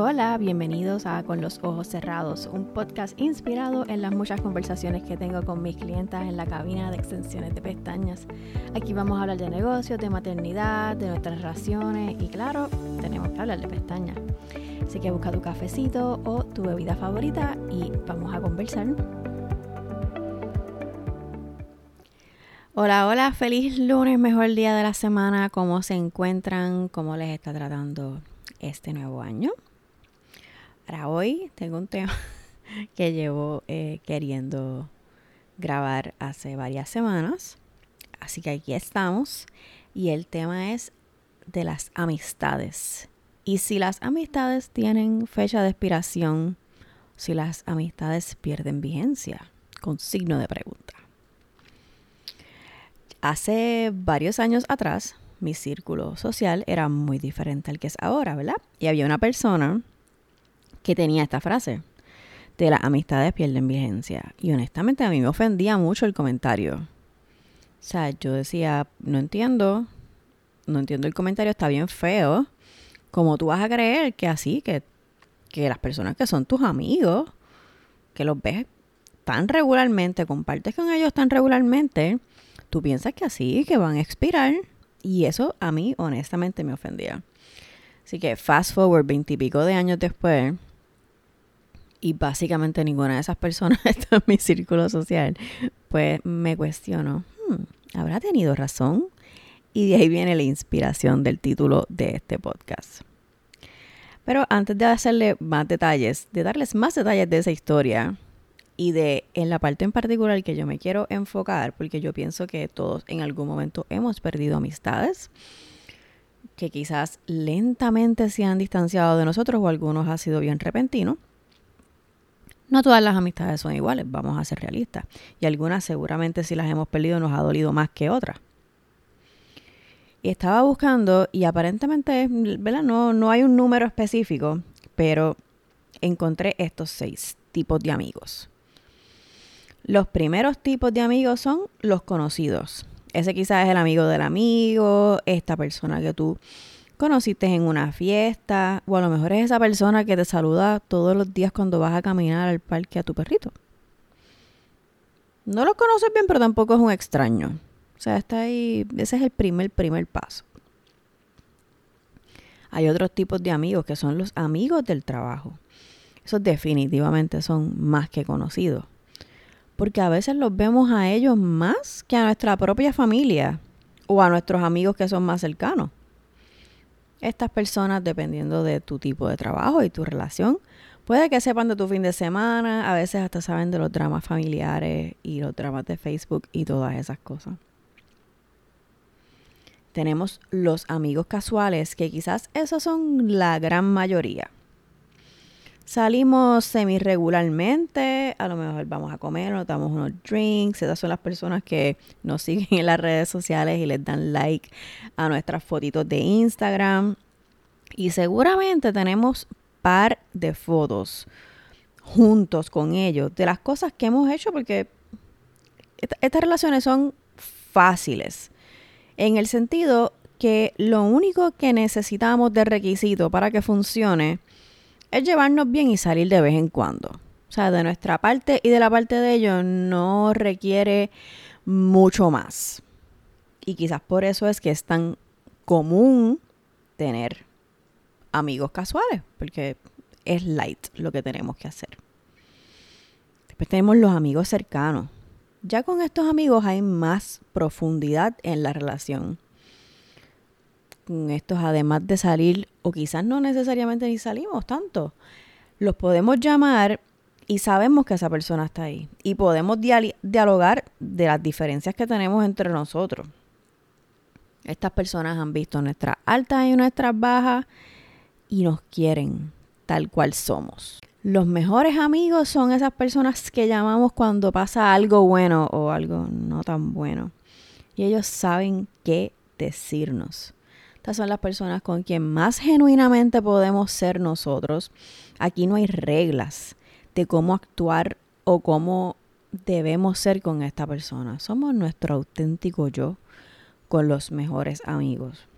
Hola, bienvenidos a Con los Ojos Cerrados, un podcast inspirado en las muchas conversaciones que tengo con mis clientas en la cabina de extensiones de pestañas. Aquí vamos a hablar de negocios, de maternidad, de nuestras relaciones y claro, tenemos que hablar de pestañas. Así que busca tu cafecito o tu bebida favorita y vamos a conversar. Hola, hola, feliz lunes, mejor día de la semana. ¿Cómo se encuentran? ¿Cómo les está tratando este nuevo año? Para hoy tengo un tema que llevo eh, queriendo grabar hace varias semanas. Así que aquí estamos. Y el tema es de las amistades. Y si las amistades tienen fecha de expiración, si las amistades pierden vigencia, con signo de pregunta. Hace varios años atrás, mi círculo social era muy diferente al que es ahora, ¿verdad? Y había una persona que tenía esta frase de las amistades pierden vigencia. Y honestamente a mí me ofendía mucho el comentario. O sea, yo decía, no entiendo, no entiendo el comentario, está bien feo. ¿Cómo tú vas a creer que así, que, que las personas que son tus amigos, que los ves tan regularmente, compartes con ellos tan regularmente, tú piensas que así, que van a expirar? Y eso a mí honestamente me ofendía. Así que fast forward veintipico de años después, y básicamente ninguna de esas personas está en mi círculo social, pues me cuestiono, hmm, ¿habrá tenido razón? Y de ahí viene la inspiración del título de este podcast. Pero antes de hacerle más detalles, de darles más detalles de esa historia y de en la parte en particular que yo me quiero enfocar, porque yo pienso que todos en algún momento hemos perdido amistades que quizás lentamente se han distanciado de nosotros o algunos ha sido bien repentino no todas las amistades son iguales, vamos a ser realistas. Y algunas seguramente si las hemos perdido nos ha dolido más que otras. Y estaba buscando y aparentemente, ¿verdad? No, no hay un número específico, pero encontré estos seis tipos de amigos. Los primeros tipos de amigos son los conocidos. Ese quizás es el amigo del amigo, esta persona que tú conociste en una fiesta, o a lo mejor es esa persona que te saluda todos los días cuando vas a caminar al parque a tu perrito. No lo conoces bien, pero tampoco es un extraño. O sea, está ahí, ese es el primer, primer paso. Hay otros tipos de amigos que son los amigos del trabajo. Esos definitivamente son más que conocidos. Porque a veces los vemos a ellos más que a nuestra propia familia o a nuestros amigos que son más cercanos. Estas personas, dependiendo de tu tipo de trabajo y tu relación, puede que sepan de tu fin de semana, a veces hasta saben de los dramas familiares y los dramas de Facebook y todas esas cosas. Tenemos los amigos casuales, que quizás esos son la gran mayoría. Salimos semi regularmente, a lo mejor vamos a comer, nos damos unos drinks. Esas son las personas que nos siguen en las redes sociales y les dan like a nuestras fotitos de Instagram. Y seguramente tenemos par de fotos juntos con ellos de las cosas que hemos hecho porque estas relaciones son fáciles en el sentido que lo único que necesitamos de requisito para que funcione es llevarnos bien y salir de vez en cuando. O sea, de nuestra parte y de la parte de ellos no requiere mucho más. Y quizás por eso es que es tan común tener amigos casuales, porque es light lo que tenemos que hacer. Después tenemos los amigos cercanos. Ya con estos amigos hay más profundidad en la relación con estos, además de salir, o quizás no necesariamente ni salimos tanto, los podemos llamar y sabemos que esa persona está ahí. Y podemos dialogar de las diferencias que tenemos entre nosotros. Estas personas han visto nuestras altas y nuestras bajas y nos quieren tal cual somos. Los mejores amigos son esas personas que llamamos cuando pasa algo bueno o algo no tan bueno. Y ellos saben qué decirnos son las personas con quien más genuinamente podemos ser nosotros. Aquí no hay reglas de cómo actuar o cómo debemos ser con esta persona. Somos nuestro auténtico yo con los mejores amigos.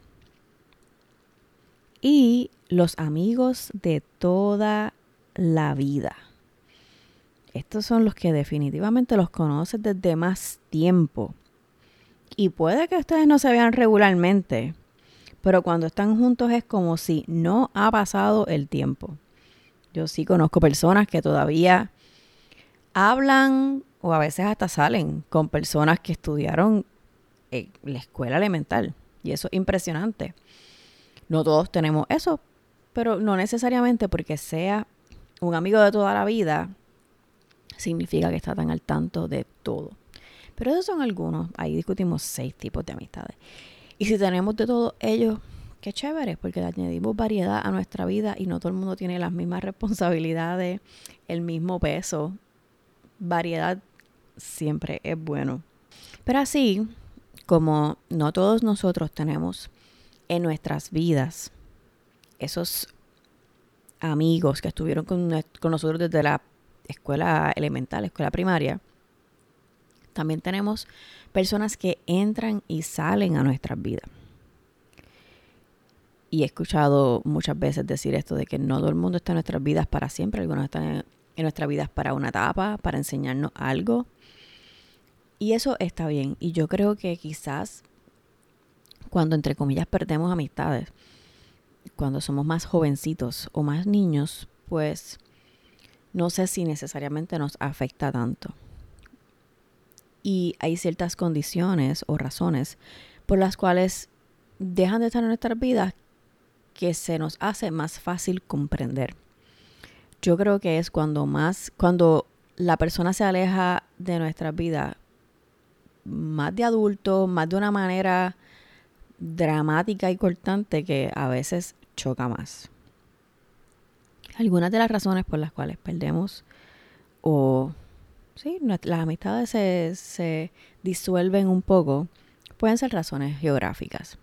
y los amigos de toda la vida. Estos son los que definitivamente los conoces desde más tiempo. Y puede que ustedes no se vean regularmente, pero cuando están juntos es como si no ha pasado el tiempo. Yo sí conozco personas que todavía hablan o a veces hasta salen con personas que estudiaron en la escuela elemental. Y eso es impresionante. No todos tenemos eso, pero no necesariamente porque sea un amigo de toda la vida significa que está tan al tanto de todo. Pero esos son algunos. Ahí discutimos seis tipos de amistades. Y si tenemos de todos ellos, qué chévere, porque añadimos variedad a nuestra vida y no todo el mundo tiene las mismas responsabilidades, el mismo peso. Variedad siempre es bueno. Pero así como no todos nosotros tenemos en nuestras vidas esos amigos que estuvieron con nosotros desde la escuela elemental, escuela primaria, también tenemos personas que entran y salen a nuestras vidas. Y he escuchado muchas veces decir esto de que no todo el mundo está en nuestras vidas para siempre, algunos están en, en nuestras vidas para una etapa, para enseñarnos algo. Y eso está bien. Y yo creo que quizás cuando entre comillas perdemos amistades, cuando somos más jovencitos o más niños, pues no sé si necesariamente nos afecta tanto. Y hay ciertas condiciones o razones por las cuales dejan de estar en nuestras vidas que se nos hace más fácil comprender. Yo creo que es cuando más, cuando la persona se aleja de nuestra vida más de adulto, más de una manera dramática y cortante que a veces choca más. Algunas de las razones por las cuales perdemos o sí, las amistades se, se disuelven un poco pueden ser razones geográficas.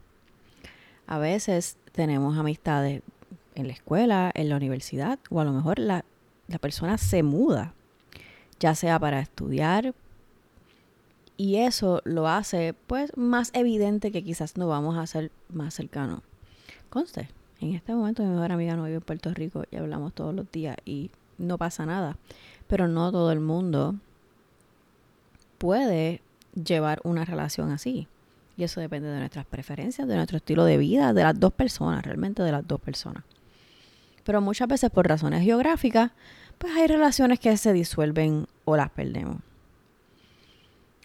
A veces tenemos amistades en la escuela, en la universidad, o a lo mejor la, la persona se muda, ya sea para estudiar, y eso lo hace pues más evidente que quizás no vamos a ser más cercanos. Conste, en este momento mi mejor amiga no vive en Puerto Rico y hablamos todos los días y no pasa nada. Pero no todo el mundo puede llevar una relación así. Y eso depende de nuestras preferencias, de nuestro estilo de vida, de las dos personas, realmente de las dos personas. Pero muchas veces por razones geográficas, pues hay relaciones que se disuelven o las perdemos.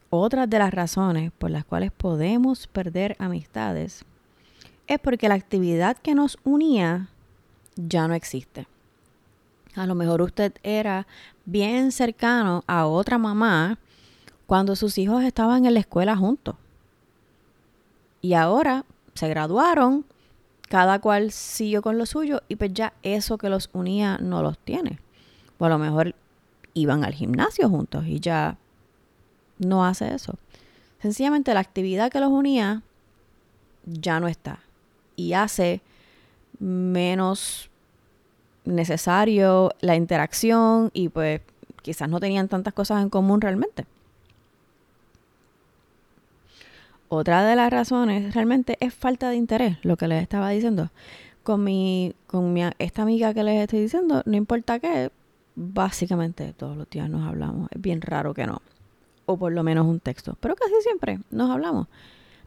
Otras de las razones por las cuales podemos perder amistades es porque la actividad que nos unía ya no existe. A lo mejor usted era bien cercano a otra mamá cuando sus hijos estaban en la escuela juntos. Y ahora se graduaron, cada cual siguió con lo suyo y pues ya eso que los unía no los tiene. O a lo mejor iban al gimnasio juntos y ya no hace eso. Sencillamente la actividad que los unía ya no está y hace menos necesario la interacción y pues quizás no tenían tantas cosas en común realmente. Otra de las razones realmente es falta de interés, lo que les estaba diciendo. Con mi, con mi, esta amiga que les estoy diciendo, no importa qué, básicamente todos los días nos hablamos. Es bien raro que no o por lo menos un texto. Pero casi siempre nos hablamos.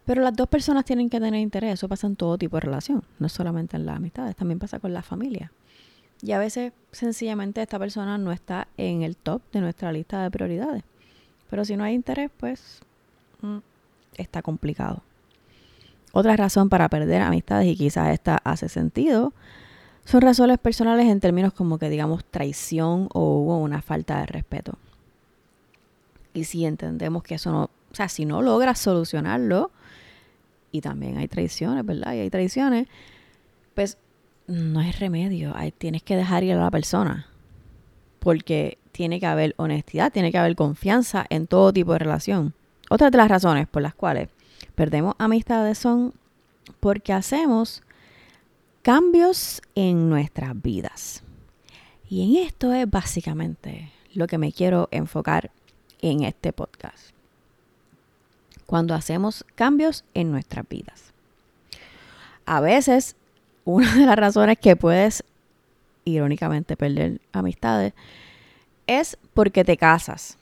Pero las dos personas tienen que tener interés. Eso pasa en todo tipo de relación, no solamente en las amistades, también pasa con la familia. Y a veces sencillamente esta persona no está en el top de nuestra lista de prioridades. Pero si no hay interés, pues mm, está complicado. Otra razón para perder amistades, y quizás esta hace sentido, son razones personales en términos como que digamos traición o hubo una falta de respeto. Y si entendemos que eso no, o sea, si no logras solucionarlo, y también hay traiciones, ¿verdad? Y hay traiciones, pues no hay remedio, hay, tienes que dejar ir a la persona, porque tiene que haber honestidad, tiene que haber confianza en todo tipo de relación. Otra de las razones por las cuales perdemos amistades son porque hacemos cambios en nuestras vidas. Y en esto es básicamente lo que me quiero enfocar en este podcast. Cuando hacemos cambios en nuestras vidas. A veces una de las razones que puedes, irónicamente, perder amistades es porque te casas.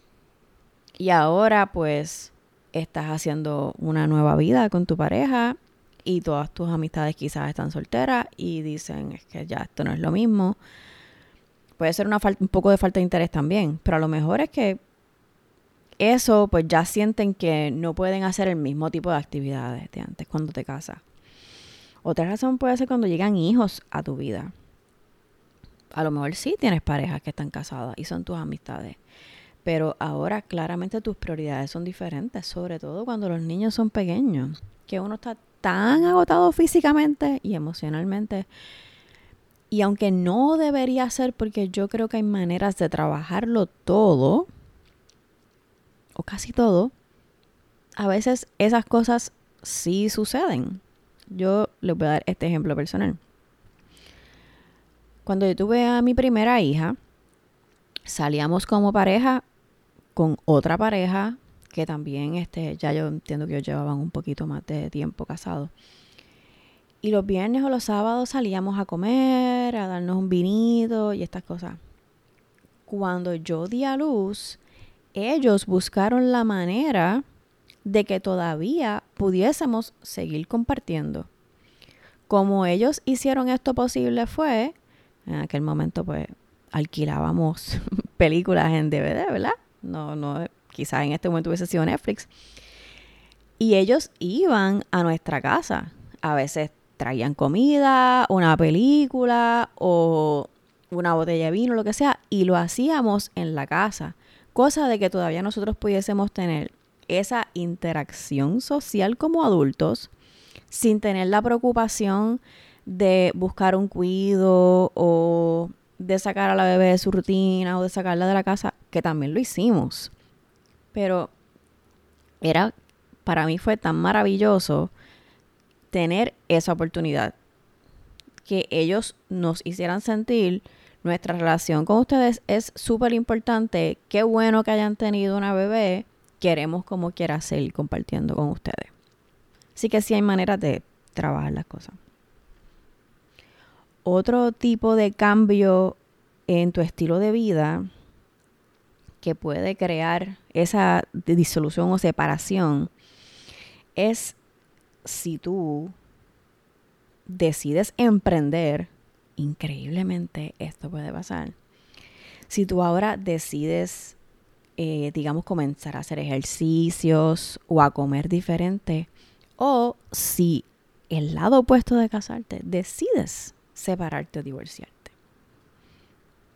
Y ahora pues estás haciendo una nueva vida con tu pareja y todas tus amistades quizás están solteras y dicen es que ya esto no es lo mismo. Puede ser una un poco de falta de interés también, pero a lo mejor es que eso pues ya sienten que no pueden hacer el mismo tipo de actividades de antes cuando te casas. Otra razón puede ser cuando llegan hijos a tu vida. A lo mejor sí tienes parejas que están casadas y son tus amistades. Pero ahora claramente tus prioridades son diferentes, sobre todo cuando los niños son pequeños, que uno está tan agotado físicamente y emocionalmente. Y aunque no debería ser, porque yo creo que hay maneras de trabajarlo todo, o casi todo, a veces esas cosas sí suceden. Yo les voy a dar este ejemplo personal. Cuando yo tuve a mi primera hija, salíamos como pareja con otra pareja que también este, ya yo entiendo que ellos llevaban un poquito más de tiempo casados. Y los viernes o los sábados salíamos a comer, a darnos un vinito y estas cosas. Cuando yo di a luz, ellos buscaron la manera de que todavía pudiésemos seguir compartiendo. Como ellos hicieron esto posible fue, en aquel momento pues alquilábamos películas en DVD, ¿verdad? No, no, quizás en este momento hubiese sido Netflix. Y ellos iban a nuestra casa. A veces traían comida, una película o una botella de vino, lo que sea, y lo hacíamos en la casa. Cosa de que todavía nosotros pudiésemos tener esa interacción social como adultos sin tener la preocupación de buscar un cuido o de sacar a la bebé de su rutina o de sacarla de la casa, que también lo hicimos. Pero era, para mí fue tan maravilloso tener esa oportunidad. Que ellos nos hicieran sentir nuestra relación con ustedes es súper importante. Qué bueno que hayan tenido una bebé queremos como quiera seguir compartiendo con ustedes. Así que sí hay maneras de trabajar las cosas. Otro tipo de cambio en tu estilo de vida que puede crear esa disolución o separación es si tú decides emprender, increíblemente esto puede pasar. Si tú ahora decides eh, digamos, comenzar a hacer ejercicios o a comer diferente. O si el lado opuesto de casarte, decides separarte o divorciarte.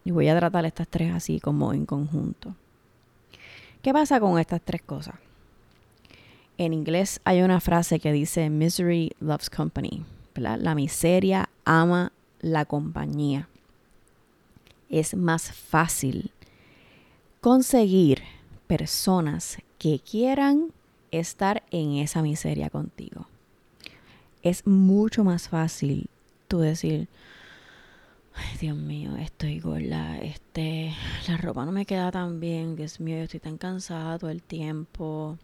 Y voy a tratar estas tres así como en conjunto. ¿Qué pasa con estas tres cosas? En inglés hay una frase que dice misery loves company. La miseria ama la compañía. Es más fácil conseguir personas que quieran estar en esa miseria contigo. Es mucho más fácil tú decir, Ay, Dios mío, estoy gorda, este, la ropa no me queda tan bien, Dios mío, yo estoy tan cansada todo el tiempo.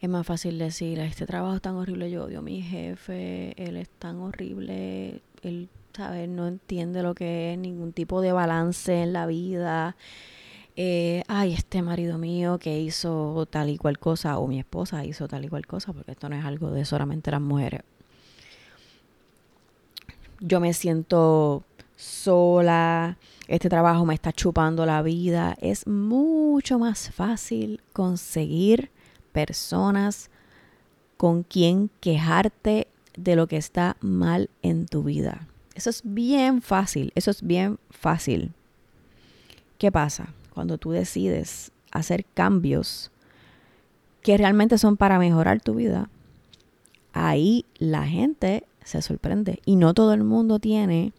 Es más fácil decir, este trabajo es tan horrible, yo odio a mi jefe, él es tan horrible, él, ¿sabes? No entiende lo que es ningún tipo de balance en la vida eh, ay, este marido mío que hizo tal y cual cosa, o mi esposa hizo tal y cual cosa, porque esto no es algo de solamente las mujeres. Yo me siento sola, este trabajo me está chupando la vida. Es mucho más fácil conseguir personas con quien quejarte de lo que está mal en tu vida. Eso es bien fácil, eso es bien fácil. ¿Qué pasa? cuando tú decides hacer cambios que realmente son para mejorar tu vida, ahí la gente se sorprende. Y no todo el mundo tiene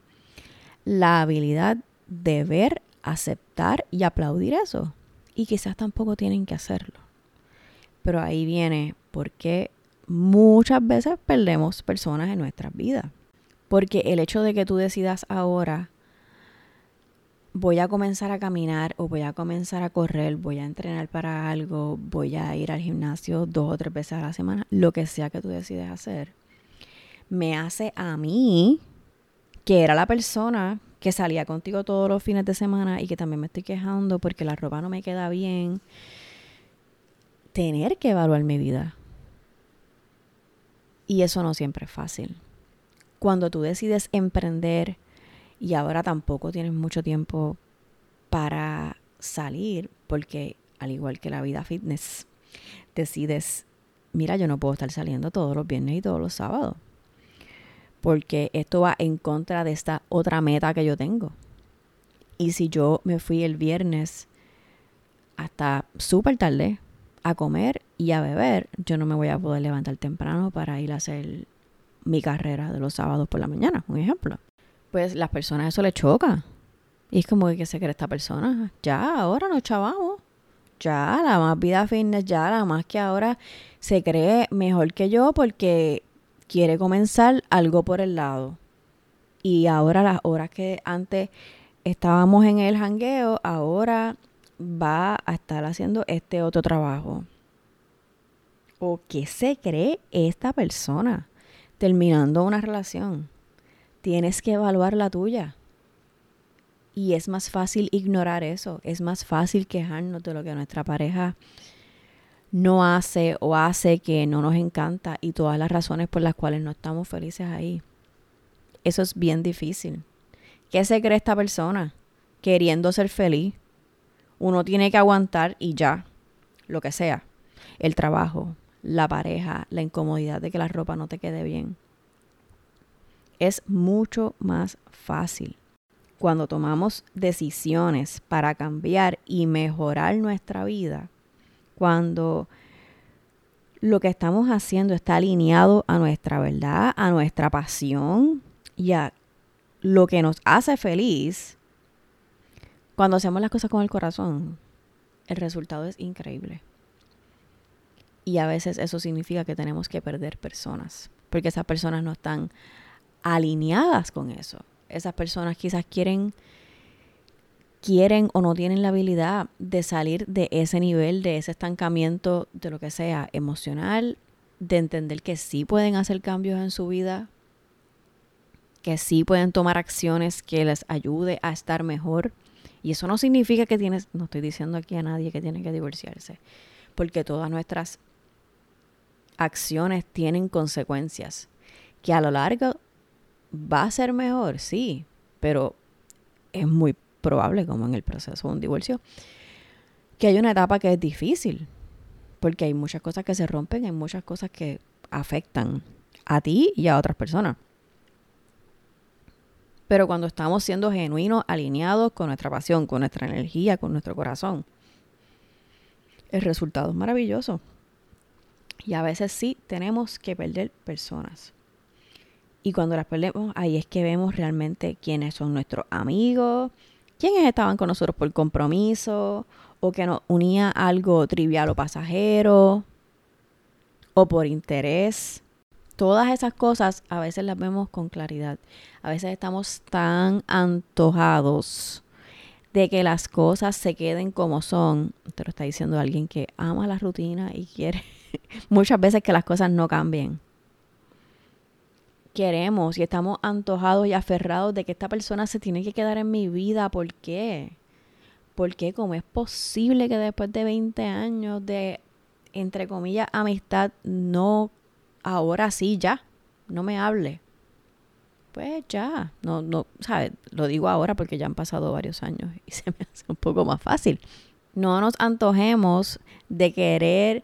la habilidad de ver, aceptar y aplaudir eso. Y quizás tampoco tienen que hacerlo. Pero ahí viene porque muchas veces perdemos personas en nuestras vidas. Porque el hecho de que tú decidas ahora voy a comenzar a caminar o voy a comenzar a correr, voy a entrenar para algo, voy a ir al gimnasio dos o tres veces a la semana, lo que sea que tú decides hacer, me hace a mí que era la persona que salía contigo todos los fines de semana y que también me estoy quejando porque la ropa no me queda bien. Tener que evaluar mi vida. Y eso no siempre es fácil. Cuando tú decides emprender y ahora tampoco tienes mucho tiempo para salir, porque al igual que la vida fitness, decides, mira, yo no puedo estar saliendo todos los viernes y todos los sábados porque esto va en contra de esta otra meta que yo tengo. Y si yo me fui el viernes hasta súper tarde a comer y a beber, yo no me voy a poder levantar temprano para ir a hacer mi carrera de los sábados por la mañana, un ejemplo. Pues las personas eso les choca. Y es como que se cree esta persona. Ya, ahora nos chavamos. Ya, la más vida fitness, ya, la más que ahora se cree mejor que yo porque quiere comenzar algo por el lado. Y ahora las horas que antes estábamos en el jangueo, ahora va a estar haciendo este otro trabajo. ¿O qué se cree esta persona terminando una relación? Tienes que evaluar la tuya. Y es más fácil ignorar eso, es más fácil quejarnos de lo que nuestra pareja no hace o hace que no nos encanta y todas las razones por las cuales no estamos felices ahí. Eso es bien difícil. ¿Qué se cree esta persona? Queriendo ser feliz. Uno tiene que aguantar y ya, lo que sea. El trabajo, la pareja, la incomodidad de que la ropa no te quede bien. Es mucho más fácil cuando tomamos decisiones para cambiar y mejorar nuestra vida cuando lo que estamos haciendo está alineado a nuestra verdad, a nuestra pasión y a lo que nos hace feliz, cuando hacemos las cosas con el corazón, el resultado es increíble. Y a veces eso significa que tenemos que perder personas, porque esas personas no están alineadas con eso. Esas personas quizás quieren quieren o no tienen la habilidad de salir de ese nivel, de ese estancamiento, de lo que sea, emocional, de entender que sí pueden hacer cambios en su vida, que sí pueden tomar acciones que les ayude a estar mejor. Y eso no significa que tienes, no estoy diciendo aquí a nadie que tiene que divorciarse, porque todas nuestras acciones tienen consecuencias, que a lo largo va a ser mejor, sí, pero es muy probable, como en el proceso de un divorcio, que hay una etapa que es difícil, porque hay muchas cosas que se rompen, hay muchas cosas que afectan a ti y a otras personas. Pero cuando estamos siendo genuinos, alineados con nuestra pasión, con nuestra energía, con nuestro corazón, el resultado es maravilloso. Y a veces sí tenemos que perder personas. Y cuando las perdemos, ahí es que vemos realmente quiénes son nuestros amigos, quiénes estaban con nosotros por compromiso o que nos unía algo trivial o pasajero o por interés. Todas esas cosas a veces las vemos con claridad. A veces estamos tan antojados de que las cosas se queden como son. Te lo está diciendo alguien que ama la rutina y quiere muchas veces que las cosas no cambien queremos y estamos antojados y aferrados de que esta persona se tiene que quedar en mi vida. ¿Por qué? Porque cómo es posible que después de 20 años de, entre comillas, amistad, no, ahora sí, ya, no me hable? Pues ya, no, no, ¿sabes? Lo digo ahora porque ya han pasado varios años y se me hace un poco más fácil. No nos antojemos de querer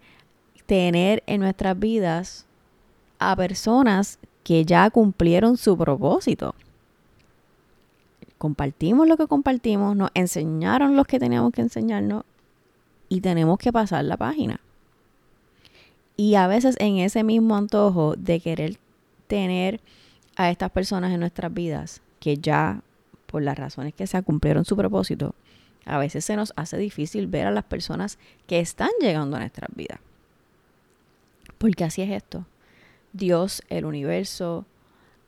tener en nuestras vidas a personas que ya cumplieron su propósito. Compartimos lo que compartimos, nos enseñaron lo que teníamos que enseñarnos y tenemos que pasar la página. Y a veces en ese mismo antojo de querer tener a estas personas en nuestras vidas, que ya por las razones que se cumplieron su propósito, a veces se nos hace difícil ver a las personas que están llegando a nuestras vidas. Porque así es esto. Dios, el universo,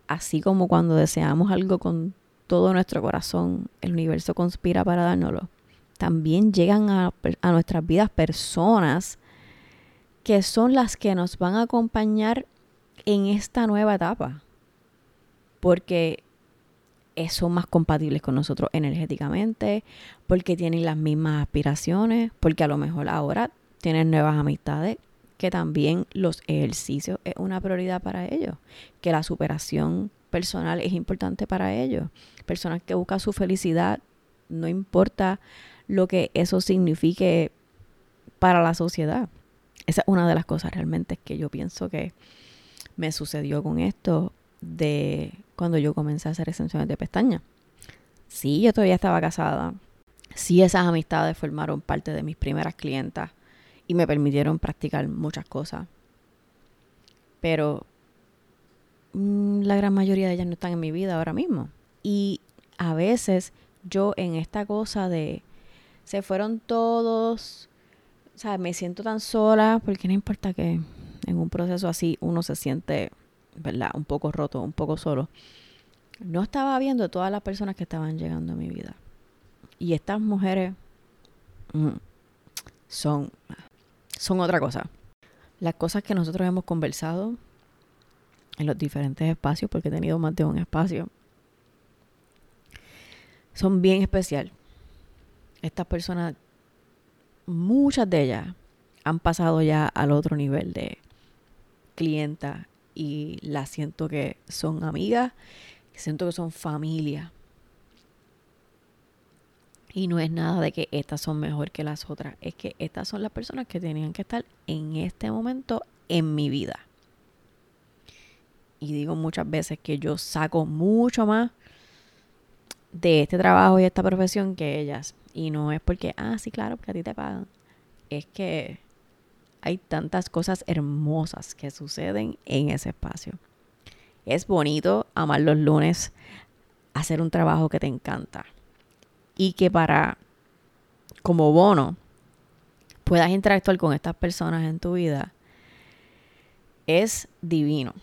así como cuando deseamos algo con todo nuestro corazón, el universo conspira para dárnoslo. También llegan a, a nuestras vidas personas que son las que nos van a acompañar en esta nueva etapa. Porque son más compatibles con nosotros energéticamente, porque tienen las mismas aspiraciones, porque a lo mejor ahora tienen nuevas amistades, que también los ejercicios es una prioridad para ellos, que la superación personal es importante para ellos. Personas que buscan su felicidad, no importa lo que eso signifique para la sociedad. Esa es una de las cosas realmente que yo pienso que me sucedió con esto de cuando yo comencé a hacer extensiones de pestañas. Sí, yo todavía estaba casada. Sí, esas amistades formaron parte de mis primeras clientas y me permitieron practicar muchas cosas. Pero mm, la gran mayoría de ellas no están en mi vida ahora mismo. Y a veces yo en esta cosa de se fueron todos, o sea, me siento tan sola porque no importa que en un proceso así uno se siente ¿verdad? Un poco roto, un poco solo. No estaba viendo todas las personas que estaban llegando a mi vida. Y estas mujeres mm, son, son otra cosa. Las cosas que nosotros hemos conversado en los diferentes espacios, porque he tenido más de un espacio, son bien especial. Estas personas, muchas de ellas, han pasado ya al otro nivel de clienta y las siento que son amigas, siento que son familia. Y no es nada de que estas son mejor que las otras, es que estas son las personas que tenían que estar en este momento en mi vida. Y digo muchas veces que yo saco mucho más de este trabajo y esta profesión que ellas. Y no es porque, ah, sí, claro, porque a ti te pagan. Es que hay tantas cosas hermosas que suceden en ese espacio. Es bonito amar los lunes, hacer un trabajo que te encanta y que para, como bono, puedas interactuar con estas personas en tu vida, es divino.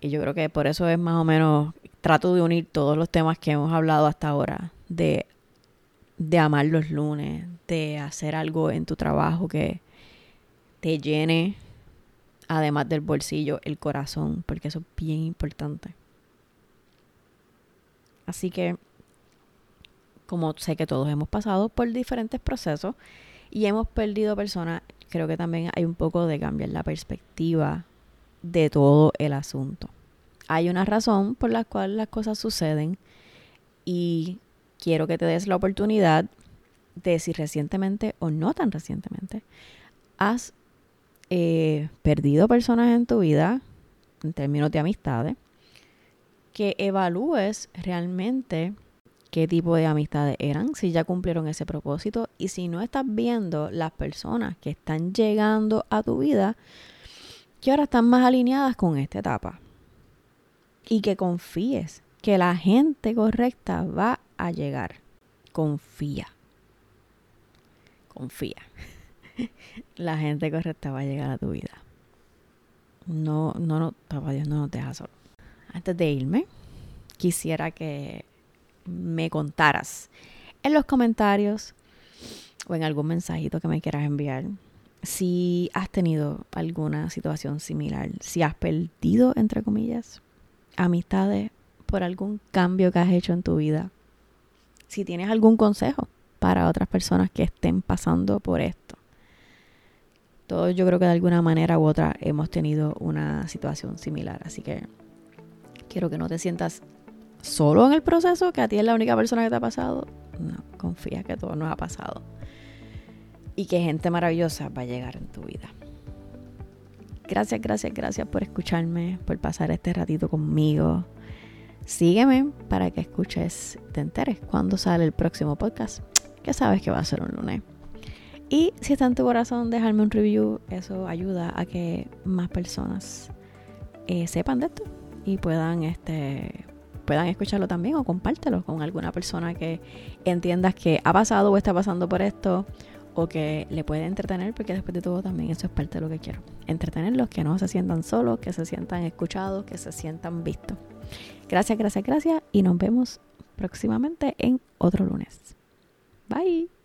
Y yo creo que por eso es más o menos, trato de unir todos los temas que hemos hablado hasta ahora, de, de amar los lunes, de hacer algo en tu trabajo que, te llene, además del bolsillo, el corazón, porque eso es bien importante. Así que, como sé que todos hemos pasado por diferentes procesos y hemos perdido personas, creo que también hay un poco de cambiar la perspectiva de todo el asunto. Hay una razón por la cual las cosas suceden y quiero que te des la oportunidad de si recientemente o no tan recientemente has eh, perdido personas en tu vida, en términos de amistades, que evalúes realmente qué tipo de amistades eran, si ya cumplieron ese propósito y si no estás viendo las personas que están llegando a tu vida, que ahora están más alineadas con esta etapa. Y que confíes que la gente correcta va a llegar. Confía. Confía. la gente correcta va a llegar a tu vida. No, no, no, papá Dios no nos deja solo. Antes de irme, quisiera que me contaras en los comentarios o en algún mensajito que me quieras enviar si has tenido alguna situación similar, si has perdido, entre comillas, amistades por algún cambio que has hecho en tu vida, si tienes algún consejo para otras personas que estén pasando por esto. Todos yo creo que de alguna manera u otra hemos tenido una situación similar. Así que quiero que no te sientas solo en el proceso, que a ti es la única persona que te ha pasado. No, confía que todo nos ha pasado. Y que gente maravillosa va a llegar en tu vida. Gracias, gracias, gracias por escucharme, por pasar este ratito conmigo. Sígueme para que escuches, te enteres cuando sale el próximo podcast, que sabes que va a ser un lunes. Y si está en tu corazón, dejarme un review. Eso ayuda a que más personas eh, sepan de esto y puedan, este, puedan escucharlo también o compártelo con alguna persona que entiendas que ha pasado o está pasando por esto o que le puede entretener, porque después de todo también eso es parte de lo que quiero. Entretenerlos, que no se sientan solos, que se sientan escuchados, que se sientan vistos. Gracias, gracias, gracias y nos vemos próximamente en otro lunes. Bye.